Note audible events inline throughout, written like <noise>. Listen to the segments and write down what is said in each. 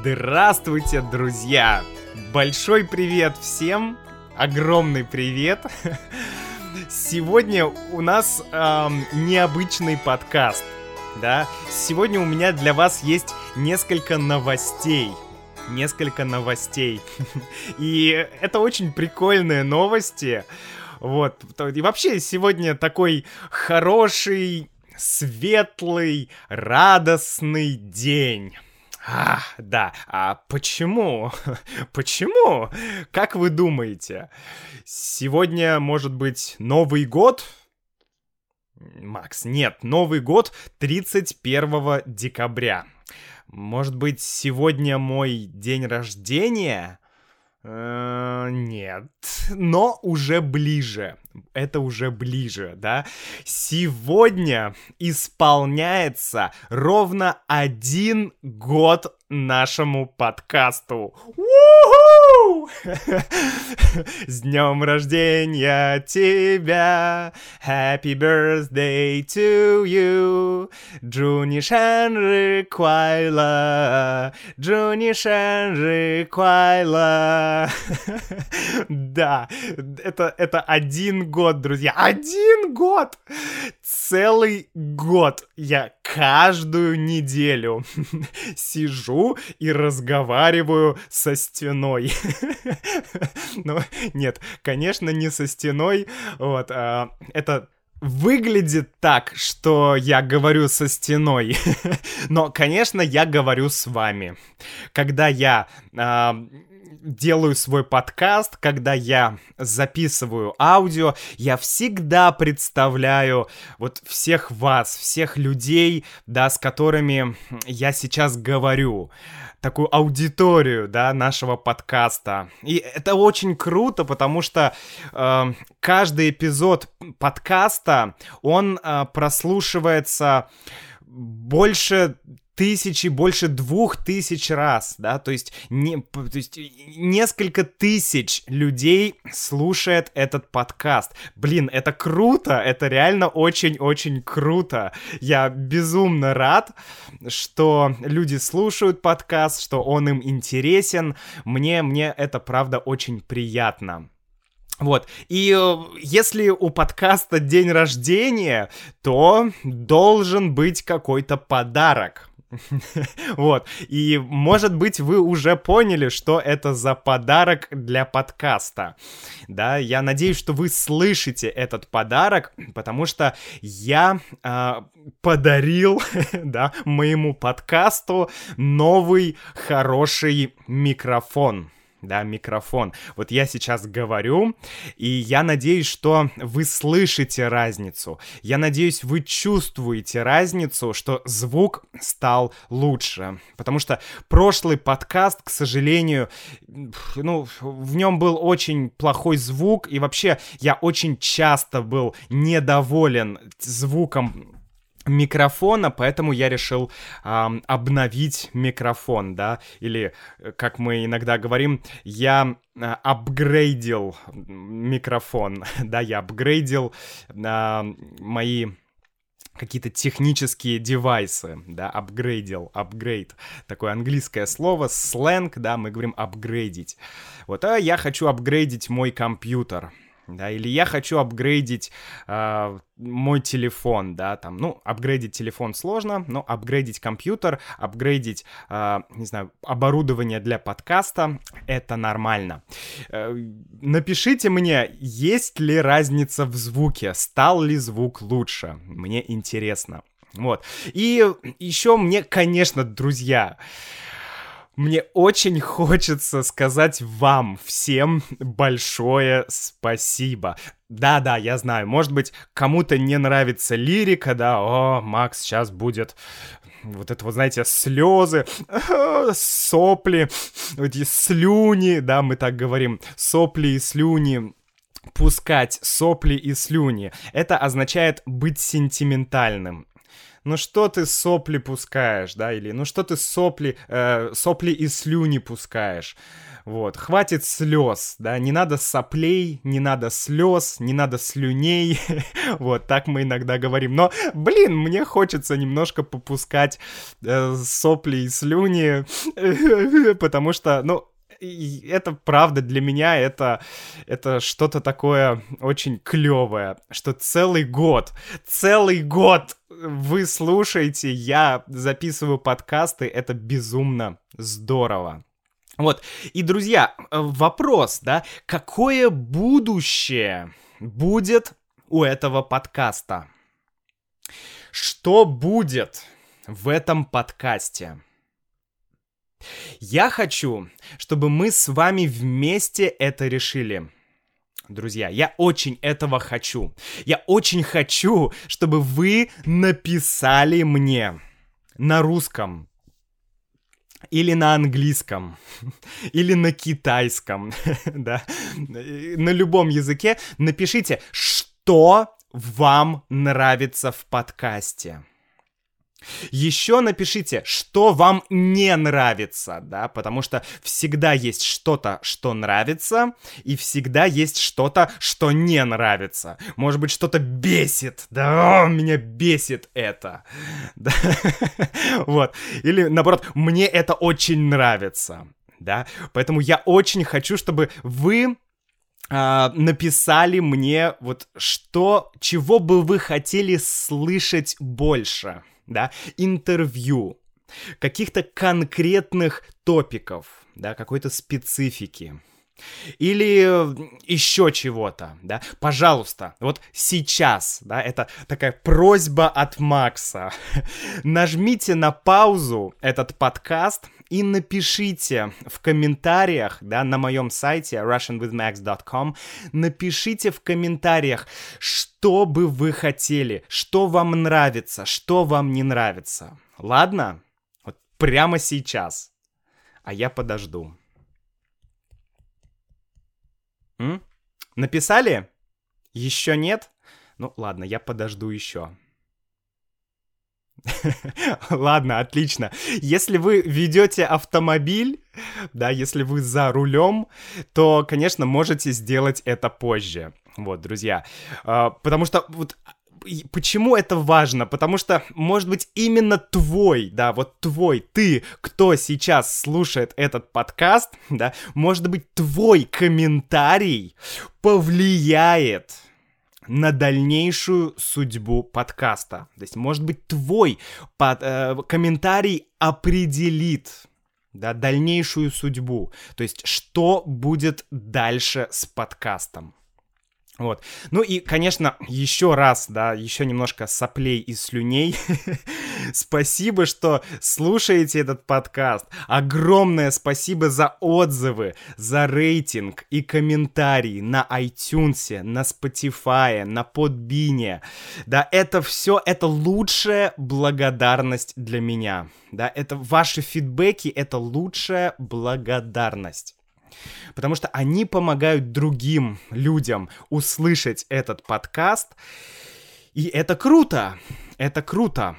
Здравствуйте, друзья! Большой привет всем! Огромный привет! Сегодня у нас эм, необычный подкаст, да? Сегодня у меня для вас есть несколько новостей. Несколько новостей. <laughs> И это очень прикольные новости. Вот. И вообще сегодня такой хороший, светлый, радостный день. А, да. А почему? <laughs> почему? Как вы думаете? Сегодня, может быть, Новый год? Макс, нет, Новый год 31 декабря. Может быть, сегодня мой день рождения? Э, нет, но уже ближе это уже ближе, да? Сегодня исполняется ровно один год нашему подкасту. У-ху! <laughs> С днем рождения тебя! Happy birthday to you! Джуни Шенри Куайла! Джуни Шенри Куайла! <laughs> Да, это, это один год, друзья. Один год! Целый год я каждую неделю <laughs> сижу и разговариваю со стеной. <laughs> ну, нет, конечно, не со стеной. Вот, а, это выглядит так, что я говорю со стеной. <laughs> Но, конечно, я говорю с вами. Когда я э, делаю свой подкаст, когда я записываю аудио, я всегда представляю вот всех вас, всех людей, да, с которыми я сейчас говорю такую аудиторию, да, нашего подкаста. И это очень круто, потому что э, каждый эпизод подкаста, он э, прослушивается больше тысячи, больше двух тысяч раз, да, то есть, не, то есть несколько тысяч людей слушает этот подкаст. Блин, это круто, это реально очень-очень круто. Я безумно рад, что люди слушают подкаст, что он им интересен. Мне, мне это правда очень приятно. Вот, и э, если у подкаста день рождения, то должен быть какой-то подарок. <laughs> Вот. И, может быть, вы уже поняли, что это за подарок для подкаста. Да, я надеюсь, что вы слышите этот подарок, потому что я э, подарил, <laughs> да, моему подкасту новый хороший микрофон да, микрофон. Вот я сейчас говорю, и я надеюсь, что вы слышите разницу. Я надеюсь, вы чувствуете разницу, что звук стал лучше. Потому что прошлый подкаст, к сожалению, ну, в нем был очень плохой звук, и вообще я очень часто был недоволен звуком микрофона, поэтому я решил эм, обновить микрофон, да, или, э, как мы иногда говорим, я э, апгрейдил микрофон, <laughs> да, я апгрейдил э, мои какие-то технические девайсы, да, апгрейдил, апгрейд, такое английское слово, сленг, да, мы говорим апгрейдить. Вот, а я хочу апгрейдить мой компьютер, да, или я хочу апгрейдить э, мой телефон, да, там, ну, апгрейдить телефон сложно, но апгрейдить компьютер, апгрейдить, э, не знаю, оборудование для подкаста, это нормально. Э, напишите мне, есть ли разница в звуке, стал ли звук лучше, мне интересно. Вот. И еще мне, конечно, друзья, мне очень хочется сказать вам всем большое спасибо. Да-да, я знаю, может быть, кому-то не нравится лирика, да, о, Макс сейчас будет вот это вот, знаете, слезы, <laughs> сопли, эти слюни, да, мы так говорим, сопли и слюни, пускать сопли и слюни. Это означает быть сентиментальным. Ну что ты сопли пускаешь, да, или ну что ты сопли, э, сопли и слюни пускаешь. Вот, хватит слез, да, не надо соплей, не надо слез, не надо слюней, <laughs> вот, так мы иногда говорим. Но, блин, мне хочется немножко попускать э, сопли и слюни, <laughs> потому что, ну, это правда для меня это это что-то такое очень клевое, что целый год, целый год вы слушаете, я записываю подкасты, это безумно здорово. Вот, и, друзья, э, вопрос, да, какое будущее будет у этого подкаста? Что будет в этом подкасте? Я хочу, чтобы мы с вами вместе это решили. Друзья, я очень этого хочу. Я очень хочу, чтобы вы написали мне на русском, или на английском, <laughs> или на китайском, <laughs> да, на любом языке, напишите, что вам нравится в подкасте. Еще напишите, что вам не нравится, да, потому что всегда есть что-то, что нравится, и всегда есть что-то, что не нравится. Может быть, что-то бесит, да, о, меня бесит это, <laughs> да, вот. Или, наоборот, мне это очень нравится, да, поэтому я очень хочу, чтобы вы Uh, написали мне вот что, чего бы вы хотели слышать больше да, интервью, каких-то конкретных топиков, да, какой-то специфики. Или еще чего-то, да, пожалуйста, вот сейчас, да, это такая просьба от Макса. <laughs> Нажмите на паузу этот подкаст и напишите в комментариях, да, на моем сайте russianwithmax.com, напишите в комментариях, что бы вы хотели, что вам нравится, что вам не нравится. Ладно? Вот прямо сейчас. А я подожду. М? Написали? Еще нет? Ну ладно, я подожду еще. <laughs> Ладно, отлично. Если вы ведете автомобиль, да, если вы за рулем, то, конечно, можете сделать это позже. Вот, друзья. А, потому что вот почему это важно? Потому что, может быть, именно твой, да, вот твой, ты, кто сейчас слушает этот подкаст, да, может быть, твой комментарий повлияет на дальнейшую судьбу подкаста. То есть, может быть, твой под, э, комментарий определит да, дальнейшую судьбу. То есть, что будет дальше с подкастом. Вот. Ну и, конечно, еще раз, да, еще немножко соплей и слюней. <laughs> спасибо, что слушаете этот подкаст. Огромное спасибо за отзывы, за рейтинг и комментарии на iTunes, на Spotify, на Podbean. Да, это все, это лучшая благодарность для меня. Да, это ваши фидбэки, это лучшая благодарность потому что они помогают другим людям услышать этот подкаст. И это круто, это круто.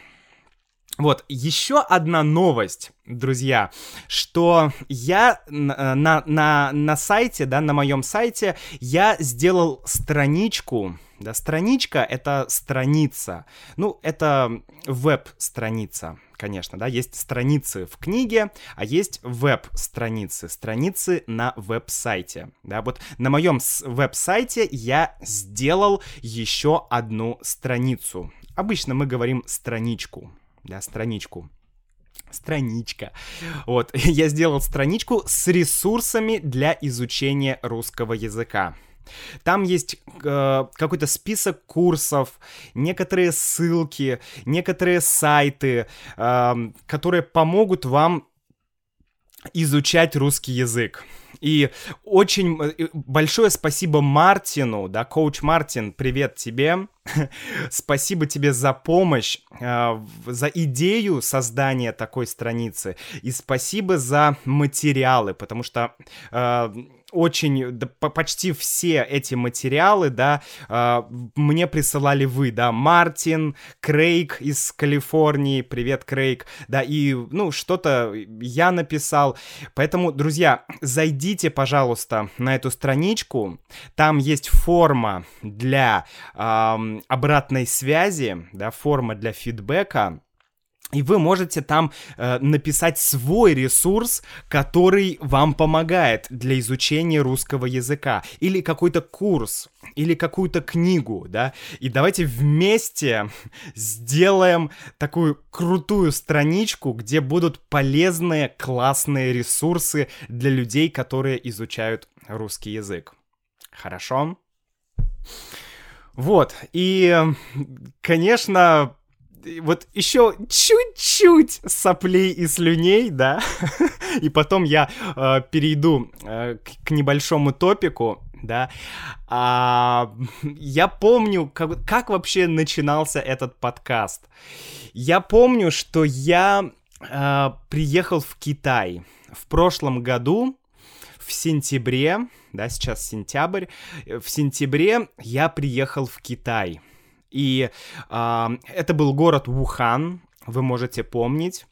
Вот, еще одна новость, друзья, что я на, на, на сайте, да, на моем сайте, я сделал страничку, да, страничка — это страница, ну, это веб-страница, конечно, да, есть страницы в книге, а есть веб-страницы, страницы на веб-сайте, да, вот на моем веб-сайте я сделал еще одну страницу. Обычно мы говорим страничку, да, страничку страничка. Вот, <laughs> я сделал страничку с ресурсами для изучения русского языка. Там есть э, какой-то список курсов, некоторые ссылки, некоторые сайты, э, которые помогут вам изучать русский язык. И очень э, большое спасибо Мартину, да, коуч Мартин, привет тебе. <laughs> спасибо тебе за помощь, э, за идею создания такой страницы. И спасибо за материалы, потому что э, очень, да, почти все эти материалы, да, э, мне присылали вы, да, Мартин, Крейг из Калифорнии, привет, Крейг, да, и, ну, что-то я написал. Поэтому, друзья, зайдите, пожалуйста, на эту страничку, там есть форма для э, обратной связи, да, форма для фидбэка, и вы можете там э, написать свой ресурс, который вам помогает для изучения русского языка. Или какой-то курс, или какую-то книгу, да. И давайте вместе сделаем такую крутую страничку, где будут полезные, классные ресурсы для людей, которые изучают русский язык. Хорошо? Вот, и, конечно, вот еще чуть-чуть соплей и слюней, да, <laughs> и потом я э, перейду э, к, к небольшому топику, да. А, я помню, как, как вообще начинался этот подкаст. Я помню, что я э, приехал в Китай в прошлом году, в сентябре, да, сейчас сентябрь, в сентябре я приехал в Китай. И э, это был город Вухан, вы можете помнить.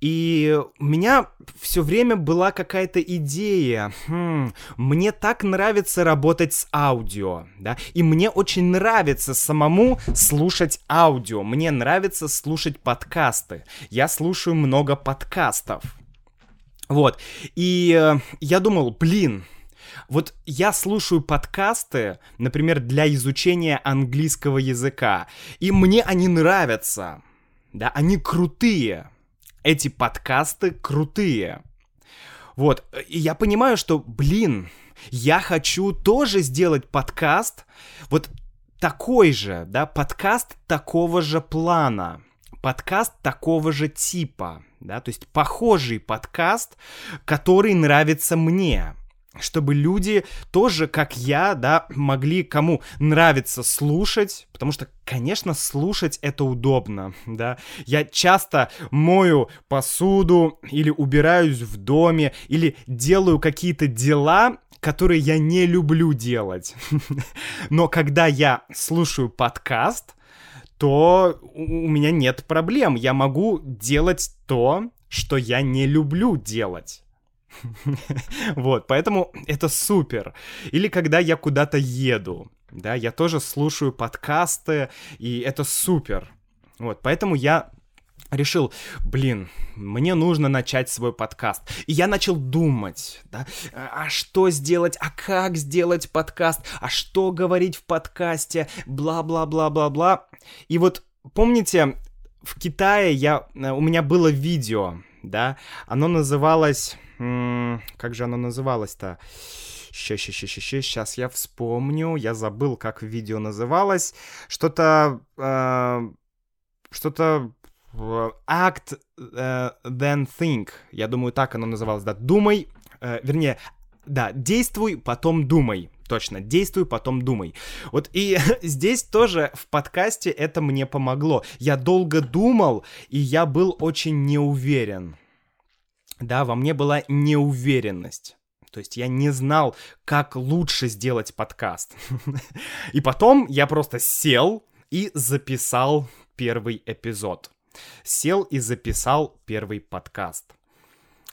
И у меня все время была какая-то идея. Хм, мне так нравится работать с аудио, да, и мне очень нравится самому слушать аудио. Мне нравится слушать подкасты. Я слушаю много подкастов. Вот. И э, я думал, блин, вот я слушаю подкасты, например, для изучения английского языка, и мне они нравятся. Да, они крутые. Эти подкасты крутые. Вот, и я понимаю, что, блин, я хочу тоже сделать подкаст, вот такой же, да, подкаст такого же плана, подкаст такого же типа, да, то есть похожий подкаст, который нравится мне чтобы люди тоже, как я, да, могли кому нравится слушать, потому что, конечно, слушать это удобно, да. Я часто мою посуду или убираюсь в доме, или делаю какие-то дела, которые я не люблю делать. <laughs> Но когда я слушаю подкаст, то у меня нет проблем. Я могу делать то, что я не люблю делать. <laughs> Вот, поэтому это супер. Или когда я куда-то еду, да, я тоже слушаю подкасты, и это супер. Вот, поэтому я решил, блин, мне нужно начать свой подкаст. И я начал думать, да, а что сделать, а как сделать подкаст, а что говорить в подкасте, бла-бла-бла-бла-бла. И вот помните, в Китае я, э, у меня было видео, да, оно называлось как же оно называлось-то? Сейчас, сейчас, сейчас, сейчас я вспомню. Я забыл, как видео называлось. Что-то... Э, что-то... Э, act uh, then think. Я думаю, так оно называлось, да. Думай, э, вернее, да, действуй, потом думай. Точно, действуй, потом думай. Вот и <laughs> здесь тоже в подкасте это мне помогло. Я долго думал, и я был очень неуверен да, во мне была неуверенность. То есть я не знал, как лучше сделать подкаст. <laughs> И потом я просто сел и записал первый эпизод. Сел и записал первый подкаст.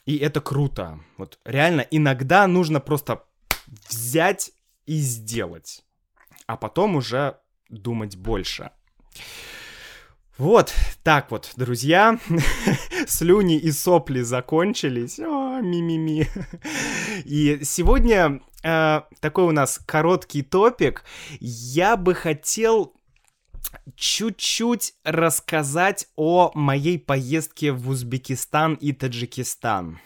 И это круто. Вот реально иногда нужно просто взять и сделать. А потом уже думать больше. Вот так вот, друзья, <laughs> слюни и сопли закончились. О, ми-ми-ми. И сегодня э, такой у нас короткий топик. Я бы хотел чуть-чуть рассказать о моей поездке в Узбекистан и Таджикистан.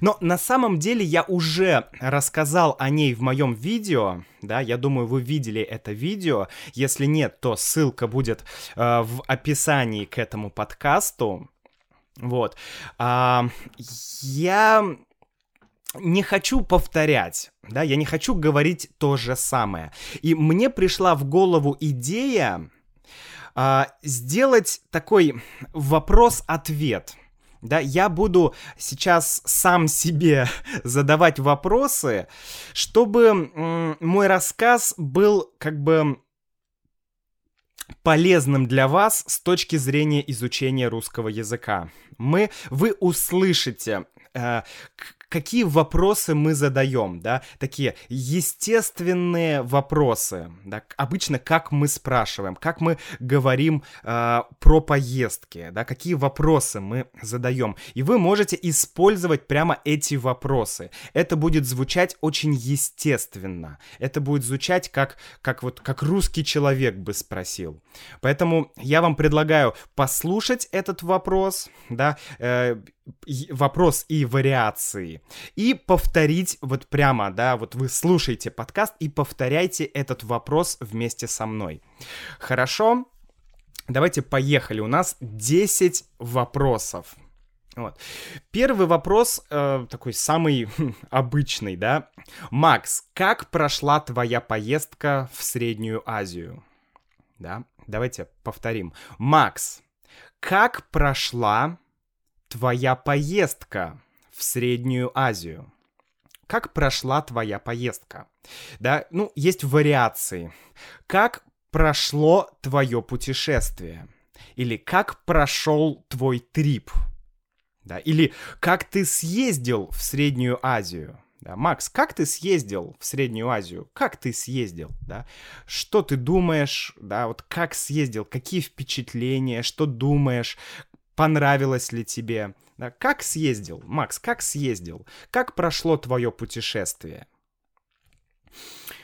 Но на самом деле я уже рассказал о ней в моем видео, да, я думаю, вы видели это видео. Если нет, то ссылка будет э, в описании к этому подкасту. Вот. А, я не хочу повторять, да, я не хочу говорить то же самое. И мне пришла в голову идея а, сделать такой вопрос-ответ – да, я буду сейчас сам себе <laughs> задавать вопросы, чтобы мой рассказ был как бы полезным для вас с точки зрения изучения русского языка. Мы, вы услышите, э, какие вопросы мы задаем, да, такие естественные вопросы, да, обычно как мы спрашиваем, как мы говорим э, про поездки, да, какие вопросы мы задаем, и вы можете использовать прямо эти вопросы. Это будет звучать очень естественно, это будет звучать как, как вот, как русский человек бы спросил. Поэтому я вам предлагаю послушать этот вопрос, да, э, вопрос и вариации. И повторить вот прямо, да, вот вы слушаете подкаст и повторяйте этот вопрос вместе со мной. Хорошо? Давайте поехали. У нас 10 вопросов. Вот. Первый вопрос, э, такой самый <laughs> обычный, да. Макс, как прошла твоя поездка в Среднюю Азию? Да, давайте повторим. Макс, как прошла твоя поездка в Среднюю Азию? Как прошла твоя поездка? Да, ну, есть вариации. Как прошло твое путешествие? Или как прошел твой трип? Да, или как ты съездил в Среднюю Азию? Да, Макс, как ты съездил в Среднюю Азию? Как ты съездил? Да? Что ты думаешь? Да, вот как съездил? Какие впечатления? Что думаешь? Понравилось ли тебе. Да, как съездил, Макс, как съездил? Как прошло твое путешествие?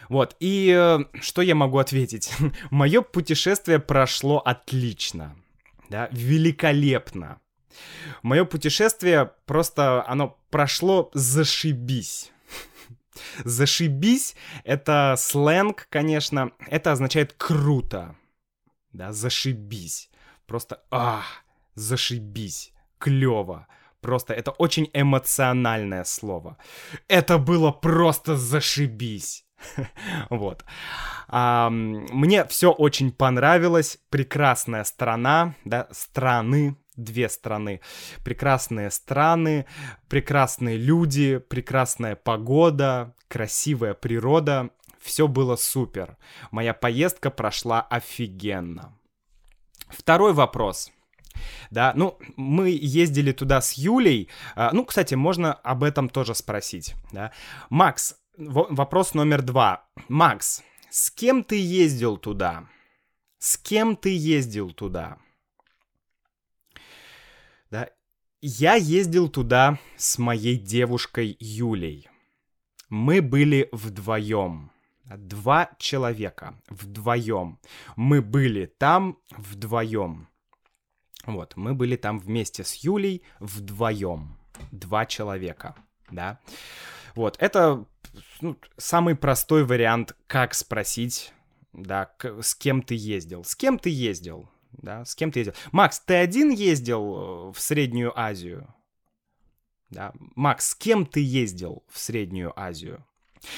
Вот, и э, что я могу ответить? <laughs> Мое путешествие прошло отлично, да, великолепно. Мое путешествие просто, оно прошло зашибись. <laughs> Зашибись — это сленг, конечно, это означает круто, да, зашибись. Просто, ах, зашибись, клево. Просто это очень эмоциональное слово. Это было просто зашибись. <laughs> Вот. Мне все очень понравилось. Прекрасная страна, да, страны, две страны. Прекрасные страны, прекрасные люди, прекрасная погода, красивая природа. Все было супер. Моя поездка прошла офигенно. Второй вопрос да, ну, мы ездили туда с Юлей, а, ну, кстати, можно об этом тоже спросить, да. Макс, вопрос номер два. Макс, с кем ты ездил туда? С кем ты ездил туда? Да, я ездил туда с моей девушкой Юлей. Мы были вдвоем. Два человека вдвоем. Мы были там вдвоем. Вот, мы были там вместе с Юлей вдвоем. Два человека, да. Вот, это ну, самый простой вариант, как спросить, да, с кем ты ездил. С кем ты ездил, да, с кем ты ездил. Макс, ты один ездил э, в Среднюю Азию? Да, Макс, с кем ты ездил в Среднюю Азию?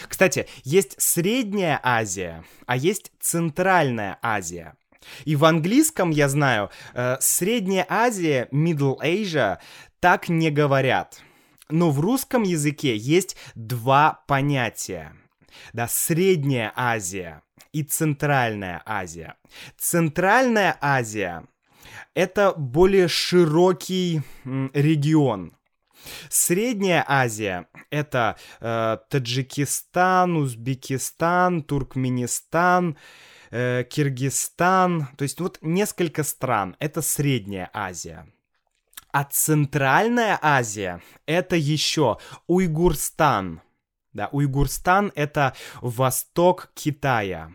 Кстати, есть Средняя Азия, а есть Центральная Азия. И в английском, я знаю, э, Средняя Азия, Middle Asia, так не говорят. Но в русском языке есть два понятия. Да, Средняя Азия и Центральная Азия. Центральная Азия — это более широкий регион. Средняя Азия — это э, Таджикистан, Узбекистан, Туркменистан, э, Киргизстан, то есть вот несколько стран, это Средняя Азия. А Центральная Азия — это еще Уйгурстан. Да, Уйгурстан — это восток Китая.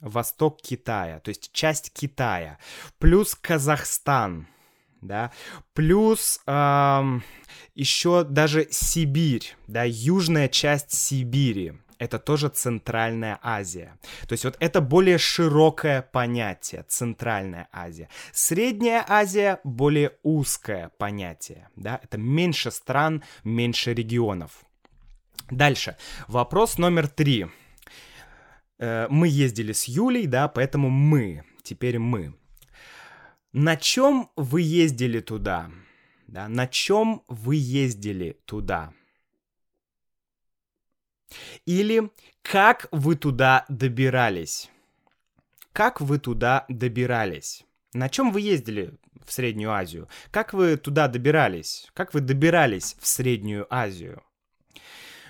Восток Китая, то есть часть Китая. Плюс Казахстан, да, плюс эм, еще даже Сибирь, да, южная часть Сибири это тоже Центральная Азия. То есть вот это более широкое понятие, Центральная Азия. Средняя Азия более узкое понятие, да, это меньше стран, меньше регионов. Дальше, вопрос номер три. Э, мы ездили с Юлей, да, поэтому мы, теперь мы. На чем вы ездили туда? Да? На чем вы ездили туда? Или как вы туда добирались? Как вы туда добирались? На чем вы ездили в Среднюю Азию? Как вы туда добирались? Как вы добирались в Среднюю Азию?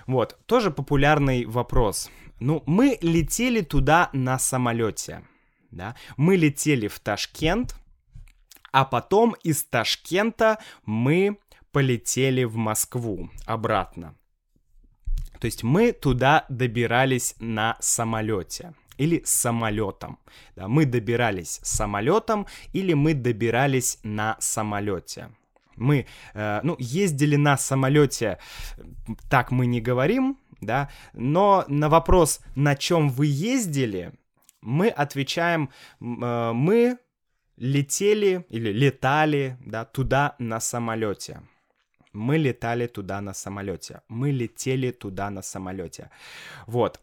Вот, тоже популярный вопрос. Ну, мы летели туда на самолете, да? Мы летели в Ташкент, а потом из Ташкента мы полетели в Москву обратно. То есть мы туда добирались на самолете или самолетом. Да, мы добирались самолетом или мы добирались на самолете. Мы, э, ну, ездили на самолете, так мы не говорим, да, но на вопрос, на чем вы ездили, мы отвечаем, э, мы летели или летали, да, туда на самолете. Мы летали туда на самолете. Мы летели туда на самолете. Вот.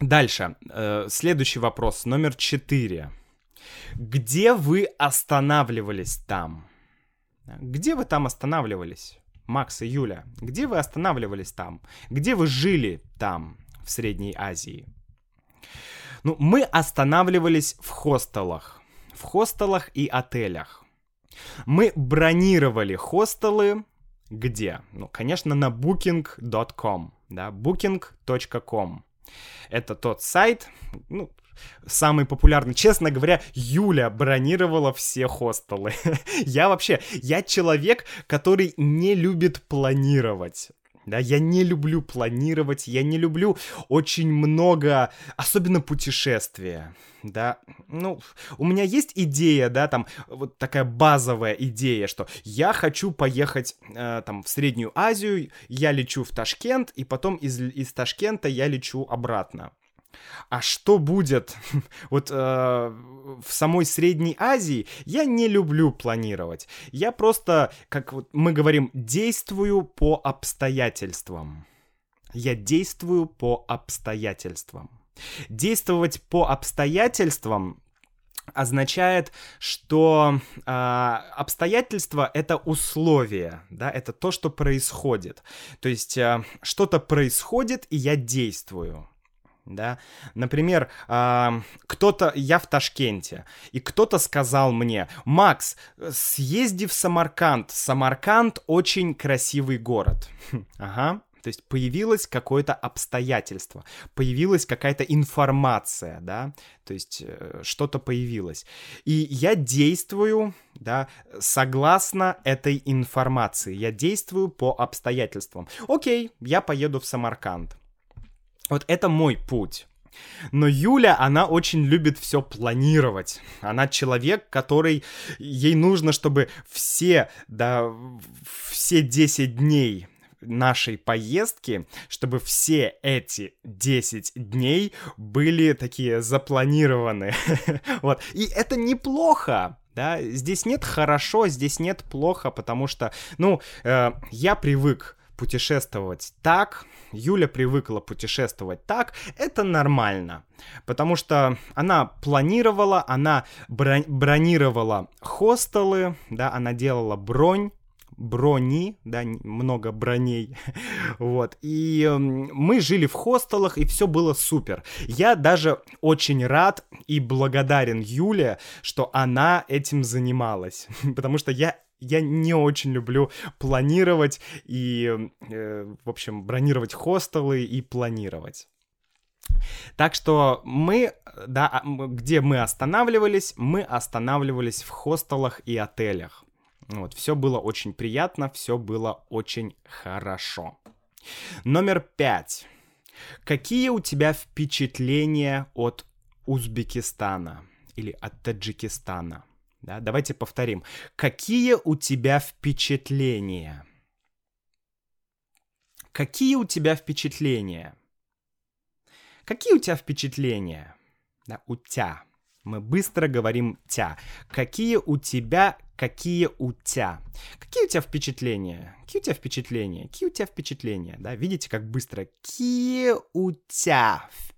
Дальше. Э, следующий вопрос, номер четыре. Где вы останавливались там? Где вы там останавливались? Макс и Юля, где вы останавливались там? Где вы жили там, в Средней Азии? Ну, мы останавливались в хостелах. В хостелах и отелях. Мы бронировали хостелы где? Ну, конечно, на booking.com, да, booking.com. Это тот сайт, ну, самый популярный. Честно говоря, Юля бронировала все хостелы. <laughs> я вообще, я человек, который не любит планировать. Да, я не люблю планировать, я не люблю очень много, особенно путешествия, да. Ну, у меня есть идея, да, там, вот такая базовая идея, что я хочу поехать, э, там, в Среднюю Азию, я лечу в Ташкент, и потом из, из Ташкента я лечу обратно. А что будет <laughs> вот э, в самой Средней Азии, я не люблю планировать. Я просто, как вот мы говорим, действую по обстоятельствам. Я действую по обстоятельствам. Действовать по обстоятельствам означает, что э, обстоятельства это условия, да, это то, что происходит. То есть э, что-то происходит, и я действую да. Например, э, кто-то, я в Ташкенте, и кто-то сказал мне, Макс, съезди в Самарканд, Самарканд очень красивый город. <laughs> Ага, то есть появилось какое-то обстоятельство, появилась какая-то информация, да, то есть э, что-то появилось. И я действую, да, согласно этой информации, я действую по обстоятельствам. Окей, я поеду в Самарканд. Вот это мой путь. Но Юля, она очень любит все планировать. Она человек, который... Ей нужно, чтобы все, да, все 10 дней нашей поездки, чтобы все эти 10 дней были такие запланированы. <laughs> вот. И это неплохо. Да, здесь нет хорошо, здесь нет плохо, потому что, ну, э, я привык путешествовать так, Юля привыкла путешествовать так, это нормально. Потому что она планировала, она бронировала хостелы, да, она делала бронь, брони, да, много броней, <laughs> вот, и мы жили в хостелах, и все было супер. Я даже очень рад и благодарен Юле, что она этим занималась, <laughs> потому что я я не очень люблю планировать и, э, в общем, бронировать хостелы и планировать. Так что мы, да, а, где мы останавливались, мы останавливались в хостелах и отелях. Вот, все было очень приятно, все было очень хорошо. Номер пять. Какие у тебя впечатления от Узбекистана или от Таджикистана? Да, давайте повторим. Какие у тебя впечатления? Какие у тебя впечатления? Какие у тебя впечатления? Да, у тебя. Мы быстро говорим тя. Какие у тебя, какие у тебя? Какие у тебя впечатления? Какие у тебя впечатления? Какие у тебя впечатления? Да, видите, как быстро? Какие у тебя впечатления?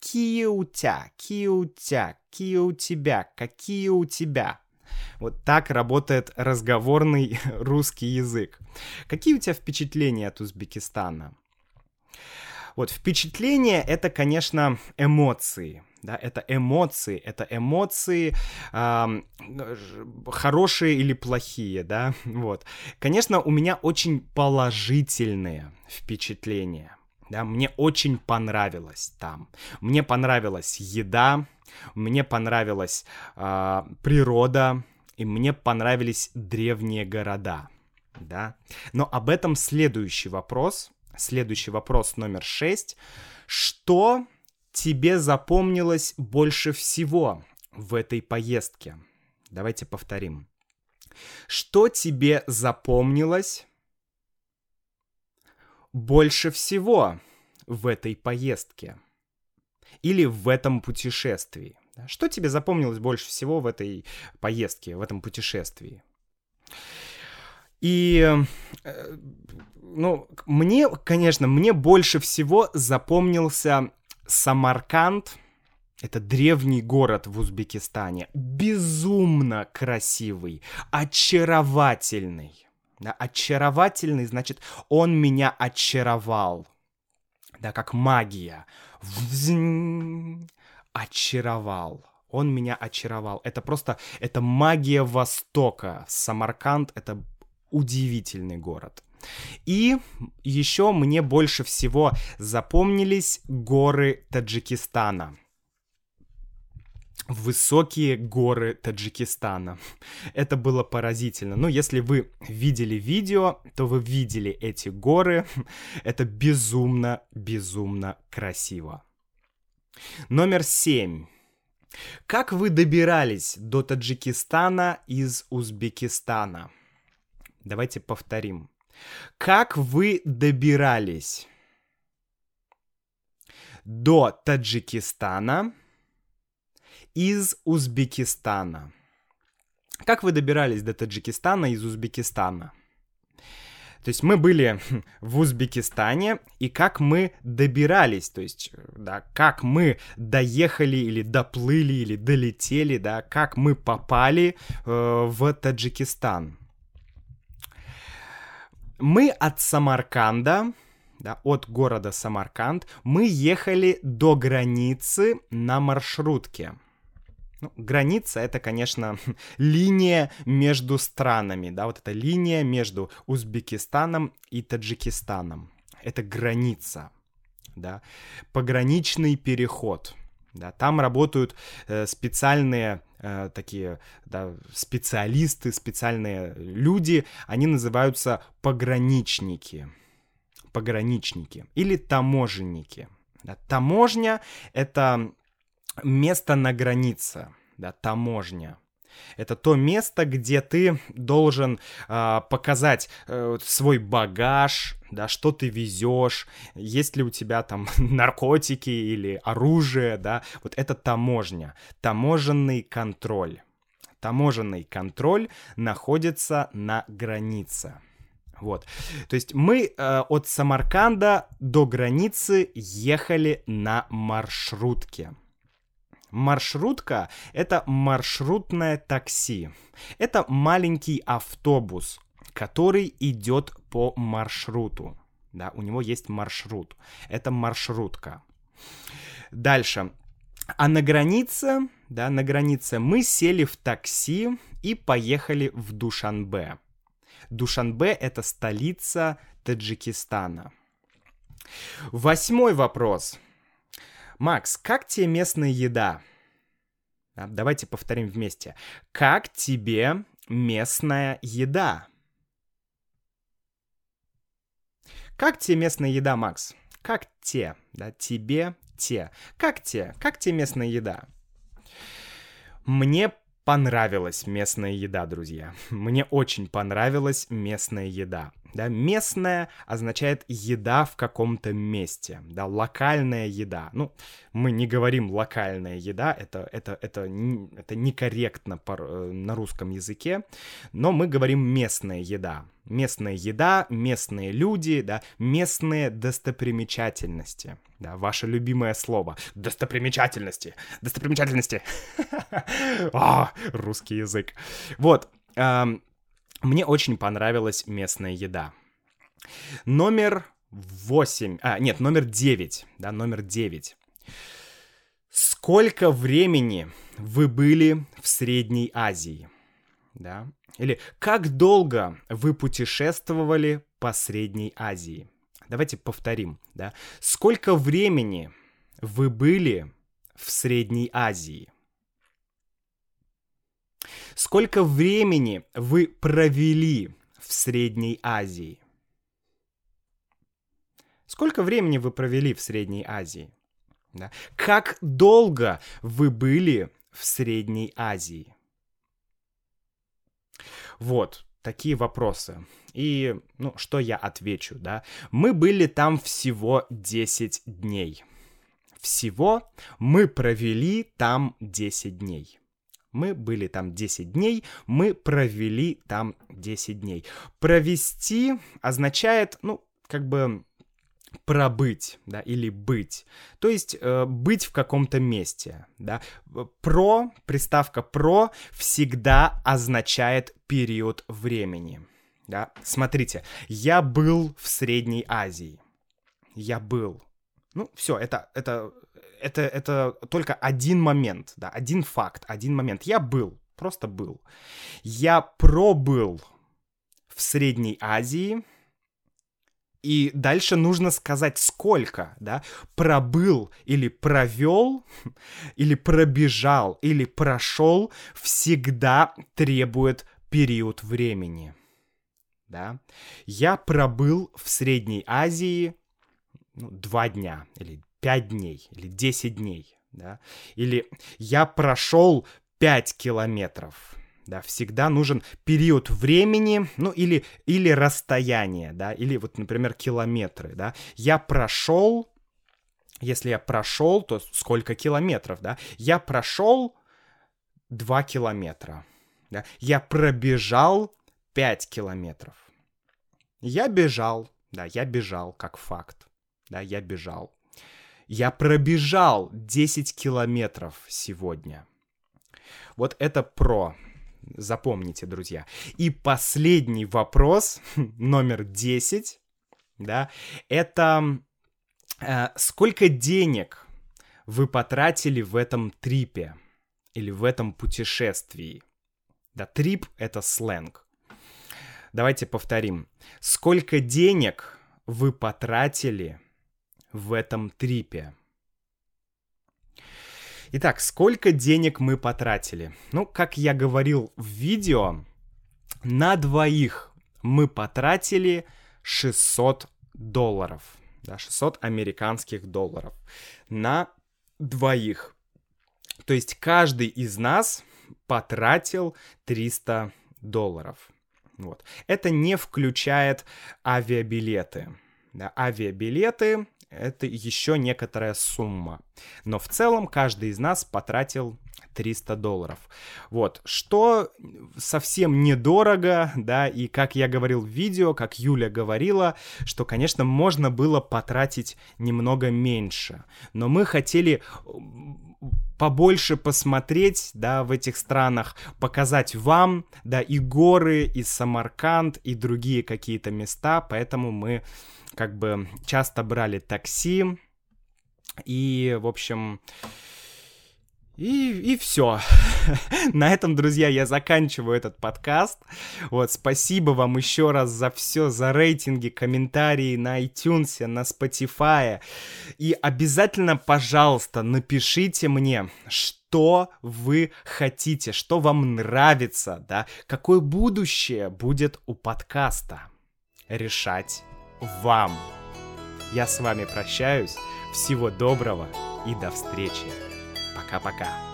Какие у тебя? Какие у тебя? Какие у тебя? Какие у тебя? Вот так работает разговорный <laughs> русский язык. Какие у тебя впечатления от Узбекистана? Вот впечатление это, конечно, эмоции. Да, это эмоции, это эмоции э, хорошие или плохие, да, <laughs> вот. Конечно, у меня очень положительные впечатления, да, мне очень понравилось там. Мне понравилась еда, мне понравилась э, природа, и мне понравились древние города, да. Но об этом следующий вопрос, следующий вопрос номер шесть. Что тебе запомнилось больше всего в этой поездке? Давайте повторим. Что тебе запомнилось больше всего в этой поездке? Или в этом путешествии? Что тебе запомнилось больше всего в этой поездке, в этом путешествии? И, э, ну, мне, конечно, мне больше всего запомнился Самарканд. Это древний город в Узбекистане. Безумно красивый, очаровательный. Да, очаровательный, значит, он меня очаровал. Да, как магия. Очаровал. Он меня очаровал. Это просто, это магия Востока. Самарканд — это удивительный город. И еще мне больше всего запомнились горы Таджикистана высокие горы Таджикистана. Это было поразительно. Ну, если вы видели видео, то вы видели эти горы. Это безумно, безумно красиво. Номер семь. Как вы добирались до Таджикистана из Узбекистана? Давайте повторим. Как вы добирались до Таджикистана из Узбекистана. Как вы добирались до Таджикистана из Узбекистана? То есть мы были <laughs> в Узбекистане, и как мы добирались, то есть, да, как мы доехали или доплыли или долетели, да, как мы попали э, в Таджикистан. Мы от Самарканда, да, от города Самарканд, мы ехали до границы на маршрутке. Ну, граница это, конечно, <laughs> линия между странами, да, вот эта линия между Узбекистаном и Таджикистаном. Это граница, да, пограничный переход. Да, там работают э, специальные э, такие да, специалисты, специальные люди, они называются пограничники. Пограничники или таможенники. Да, таможня это место на границе, да, таможня. Это то место, где ты должен э, показать э, свой багаж, да, что ты везешь, есть ли у тебя там <laughs> наркотики или оружие, да, вот это таможня, таможенный контроль. Таможенный контроль находится на границе. Вот. То есть мы э, от Самарканда до границы ехали на маршрутке. Маршрутка — это маршрутное такси. Это маленький автобус, который идет по маршруту. Да, у него есть маршрут. Это маршрутка. Дальше. А на границе, да, на границе мы сели в такси и поехали в Душанбе. Душанбе — это столица Таджикистана. Восьмой вопрос. Макс, как тебе местная еда? Давайте повторим вместе. Как тебе местная еда? Как тебе местная еда, Макс? Как те, да, тебе, те. Как те, как тебе местная еда? Мне понравилась местная еда, друзья. <laughs> Мне очень понравилась местная еда. Да, местная означает еда в каком-то месте, да, локальная еда. Ну, мы не говорим локальная еда, это, это, это, это некорректно по, э, на русском языке, но мы говорим местная еда. Местная еда, местные люди, да, местные достопримечательности. Да, ваше любимое слово. Достопримечательности. Достопримечательности. О, <laughs> русский язык. Вот. Мне очень понравилась местная еда. Номер 8. А, нет, номер 9. Да, номер 9. Сколько времени вы были в Средней Азии? Да? Или как долго вы путешествовали по Средней Азии? Давайте повторим, да. Сколько времени вы были в Средней Азии? Сколько времени вы провели в Средней Азии? Сколько времени вы провели в Средней Азии? Да? Как долго вы были в Средней Азии? Вот, такие вопросы. И, ну, что я отвечу, да? Мы были там всего 10 дней. Всего мы провели там 10 дней. Мы были там 10 дней, мы провели там 10 дней. Провести означает, ну, как бы пробыть, да, или быть. То есть э, быть в каком-то месте, да. Про, приставка про всегда означает период времени, да. Смотрите, я был в Средней Азии. Я был. Ну, все, это, это, это, это только один момент, да, один факт, один момент. Я был, просто был. Я пробыл в Средней Азии, и дальше нужно сказать, сколько, да, пробыл или провел, <laughs> или пробежал, или прошел, всегда требует период времени, да. Я пробыл в Средней Азии ну, два дня, или пять дней, или десять дней, да. Или я прошел пять километров, да, всегда нужен период времени, ну, или, или расстояние, да, или вот, например, километры, да. Я прошел, если я прошел, то сколько километров, да? Я прошел 2 километра, да. Я пробежал 5 километров. Я бежал, да, я бежал, как факт, да, я бежал. Я пробежал 10 километров сегодня. Вот это про, Запомните, друзья. И последний вопрос, <laughs> номер 10, да, это э, сколько денег вы потратили в этом трипе или в этом путешествии? Да, трип — это сленг. Давайте повторим. Сколько денег вы потратили в этом трипе? Итак, сколько денег мы потратили? Ну, как я говорил в видео, на двоих мы потратили 600 долларов. Да, 600 американских долларов. На двоих. То есть каждый из нас потратил 300 долларов. Вот. Это не включает авиабилеты. Авиабилеты это еще некоторая сумма. Но в целом каждый из нас потратил 300 долларов. Вот, что совсем недорого, да, и как я говорил в видео, как Юля говорила, что, конечно, можно было потратить немного меньше, но мы хотели побольше посмотреть, да, в этих странах, показать вам, да, и горы, и Самарканд, и другие какие-то места, поэтому мы как бы часто брали такси, и, в общем, и, и все. <laughs> На этом, друзья, я заканчиваю этот подкаст. Вот, спасибо вам еще раз за все, за рейтинги, комментарии на iTunes, на Spotify. И обязательно, пожалуйста, напишите мне, что вы хотите, что вам нравится, да, какое будущее будет у подкаста. Решать вам. Я с вами прощаюсь. Всего доброго и до встречи. Пока-пока.